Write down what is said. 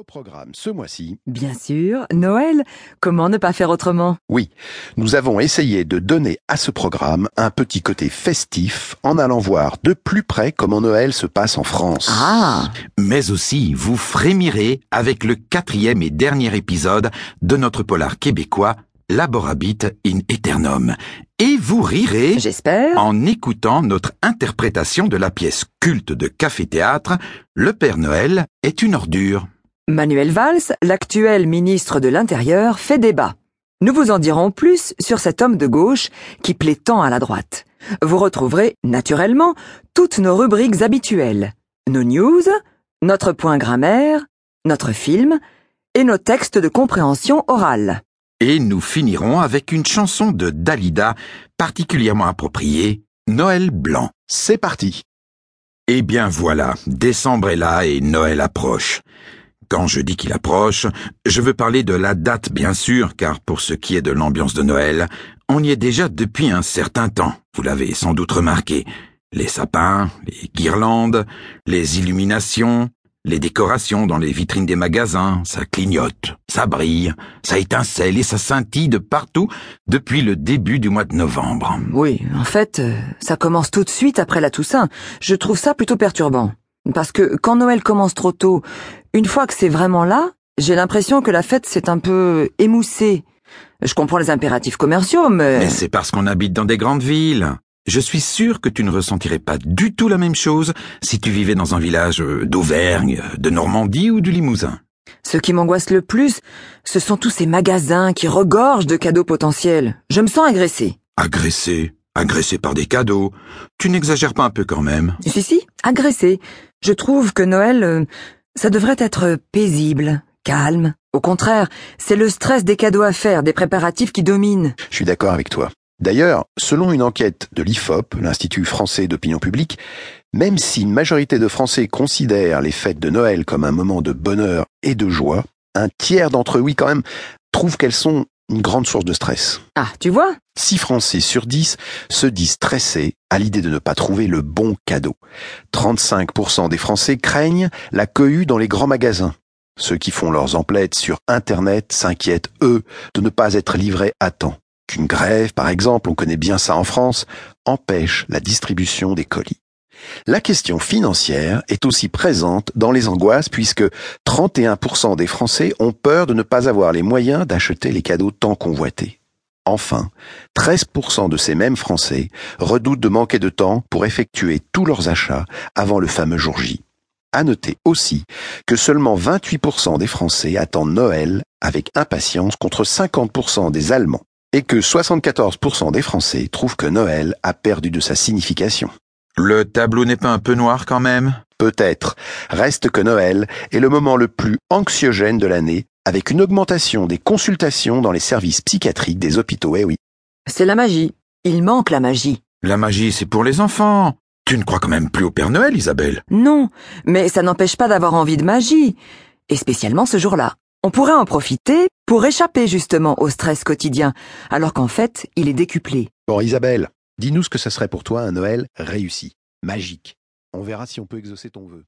Au programme ce mois-ci, Bien sûr, Noël, comment ne pas faire autrement? Oui, nous avons essayé de donner à ce programme un petit côté festif en allant voir de plus près comment Noël se passe en France. Ah, Mais aussi, vous frémirez avec le quatrième et dernier épisode de notre polar québécois Laborabit in Eternum. Et vous rirez j'espère. en écoutant notre interprétation de la pièce culte de café-théâtre Le Père Noël est une ordure. Manuel Valls, l'actuel ministre de l'Intérieur, fait débat. Nous vous en dirons plus sur cet homme de gauche qui plaît tant à la droite. Vous retrouverez, naturellement, toutes nos rubriques habituelles. Nos news, notre point grammaire, notre film et nos textes de compréhension orale. Et nous finirons avec une chanson de Dalida particulièrement appropriée, Noël blanc. C'est parti. Eh bien voilà, décembre est là et Noël approche. Quand je dis qu'il approche, je veux parler de la date bien sûr, car pour ce qui est de l'ambiance de Noël, on y est déjà depuis un certain temps, vous l'avez sans doute remarqué. Les sapins, les guirlandes, les illuminations, les décorations dans les vitrines des magasins, ça clignote, ça brille, ça étincelle et ça scintille de partout depuis le début du mois de novembre. Oui, en fait, euh, ça commence tout de suite après la Toussaint. Je trouve ça plutôt perturbant. Parce que quand Noël commence trop tôt, une fois que c'est vraiment là, j'ai l'impression que la fête s'est un peu émoussée. Je comprends les impératifs commerciaux, mais... Mais c'est parce qu'on habite dans des grandes villes. Je suis sûr que tu ne ressentirais pas du tout la même chose si tu vivais dans un village euh, d'Auvergne, de Normandie ou du Limousin. Ce qui m'angoisse le plus, ce sont tous ces magasins qui regorgent de cadeaux potentiels. Je me sens agressée. Agressé, agressé par des cadeaux? Tu n'exagères pas un peu quand même. Si, si, agressée. Je trouve que Noël, euh, ça devrait être paisible, calme. Au contraire, c'est le stress des cadeaux à faire, des préparatifs qui dominent. Je suis d'accord avec toi. D'ailleurs, selon une enquête de l'IFOP, l'Institut français d'opinion publique, même si une majorité de Français considèrent les fêtes de Noël comme un moment de bonheur et de joie, un tiers d'entre eux, oui quand même, trouvent qu'elles sont une grande source de stress. Ah, tu vois? 6 Français sur 10 se disent stressés à l'idée de ne pas trouver le bon cadeau. 35% des Français craignent la cohue dans les grands magasins. Ceux qui font leurs emplettes sur Internet s'inquiètent, eux, de ne pas être livrés à temps. Qu'une grève, par exemple, on connaît bien ça en France, empêche la distribution des colis. La question financière est aussi présente dans les angoisses puisque 31% des Français ont peur de ne pas avoir les moyens d'acheter les cadeaux tant convoités. Enfin, 13% de ces mêmes Français redoutent de manquer de temps pour effectuer tous leurs achats avant le fameux jour J. À noter aussi que seulement 28% des Français attendent Noël avec impatience contre 50% des Allemands et que 74% des Français trouvent que Noël a perdu de sa signification. Le tableau n'est pas un peu noir quand même? Peut-être. Reste que Noël est le moment le plus anxiogène de l'année, avec une augmentation des consultations dans les services psychiatriques des hôpitaux. Eh oui. C'est la magie. Il manque la magie. La magie, c'est pour les enfants. Tu ne crois quand même plus au Père Noël, Isabelle? Non, mais ça n'empêche pas d'avoir envie de magie. Et spécialement ce jour-là. On pourrait en profiter pour échapper justement au stress quotidien, alors qu'en fait, il est décuplé. Bon, Isabelle, dis-nous ce que ça serait pour toi un Noël réussi, magique. On verra si on peut exaucer ton vœu.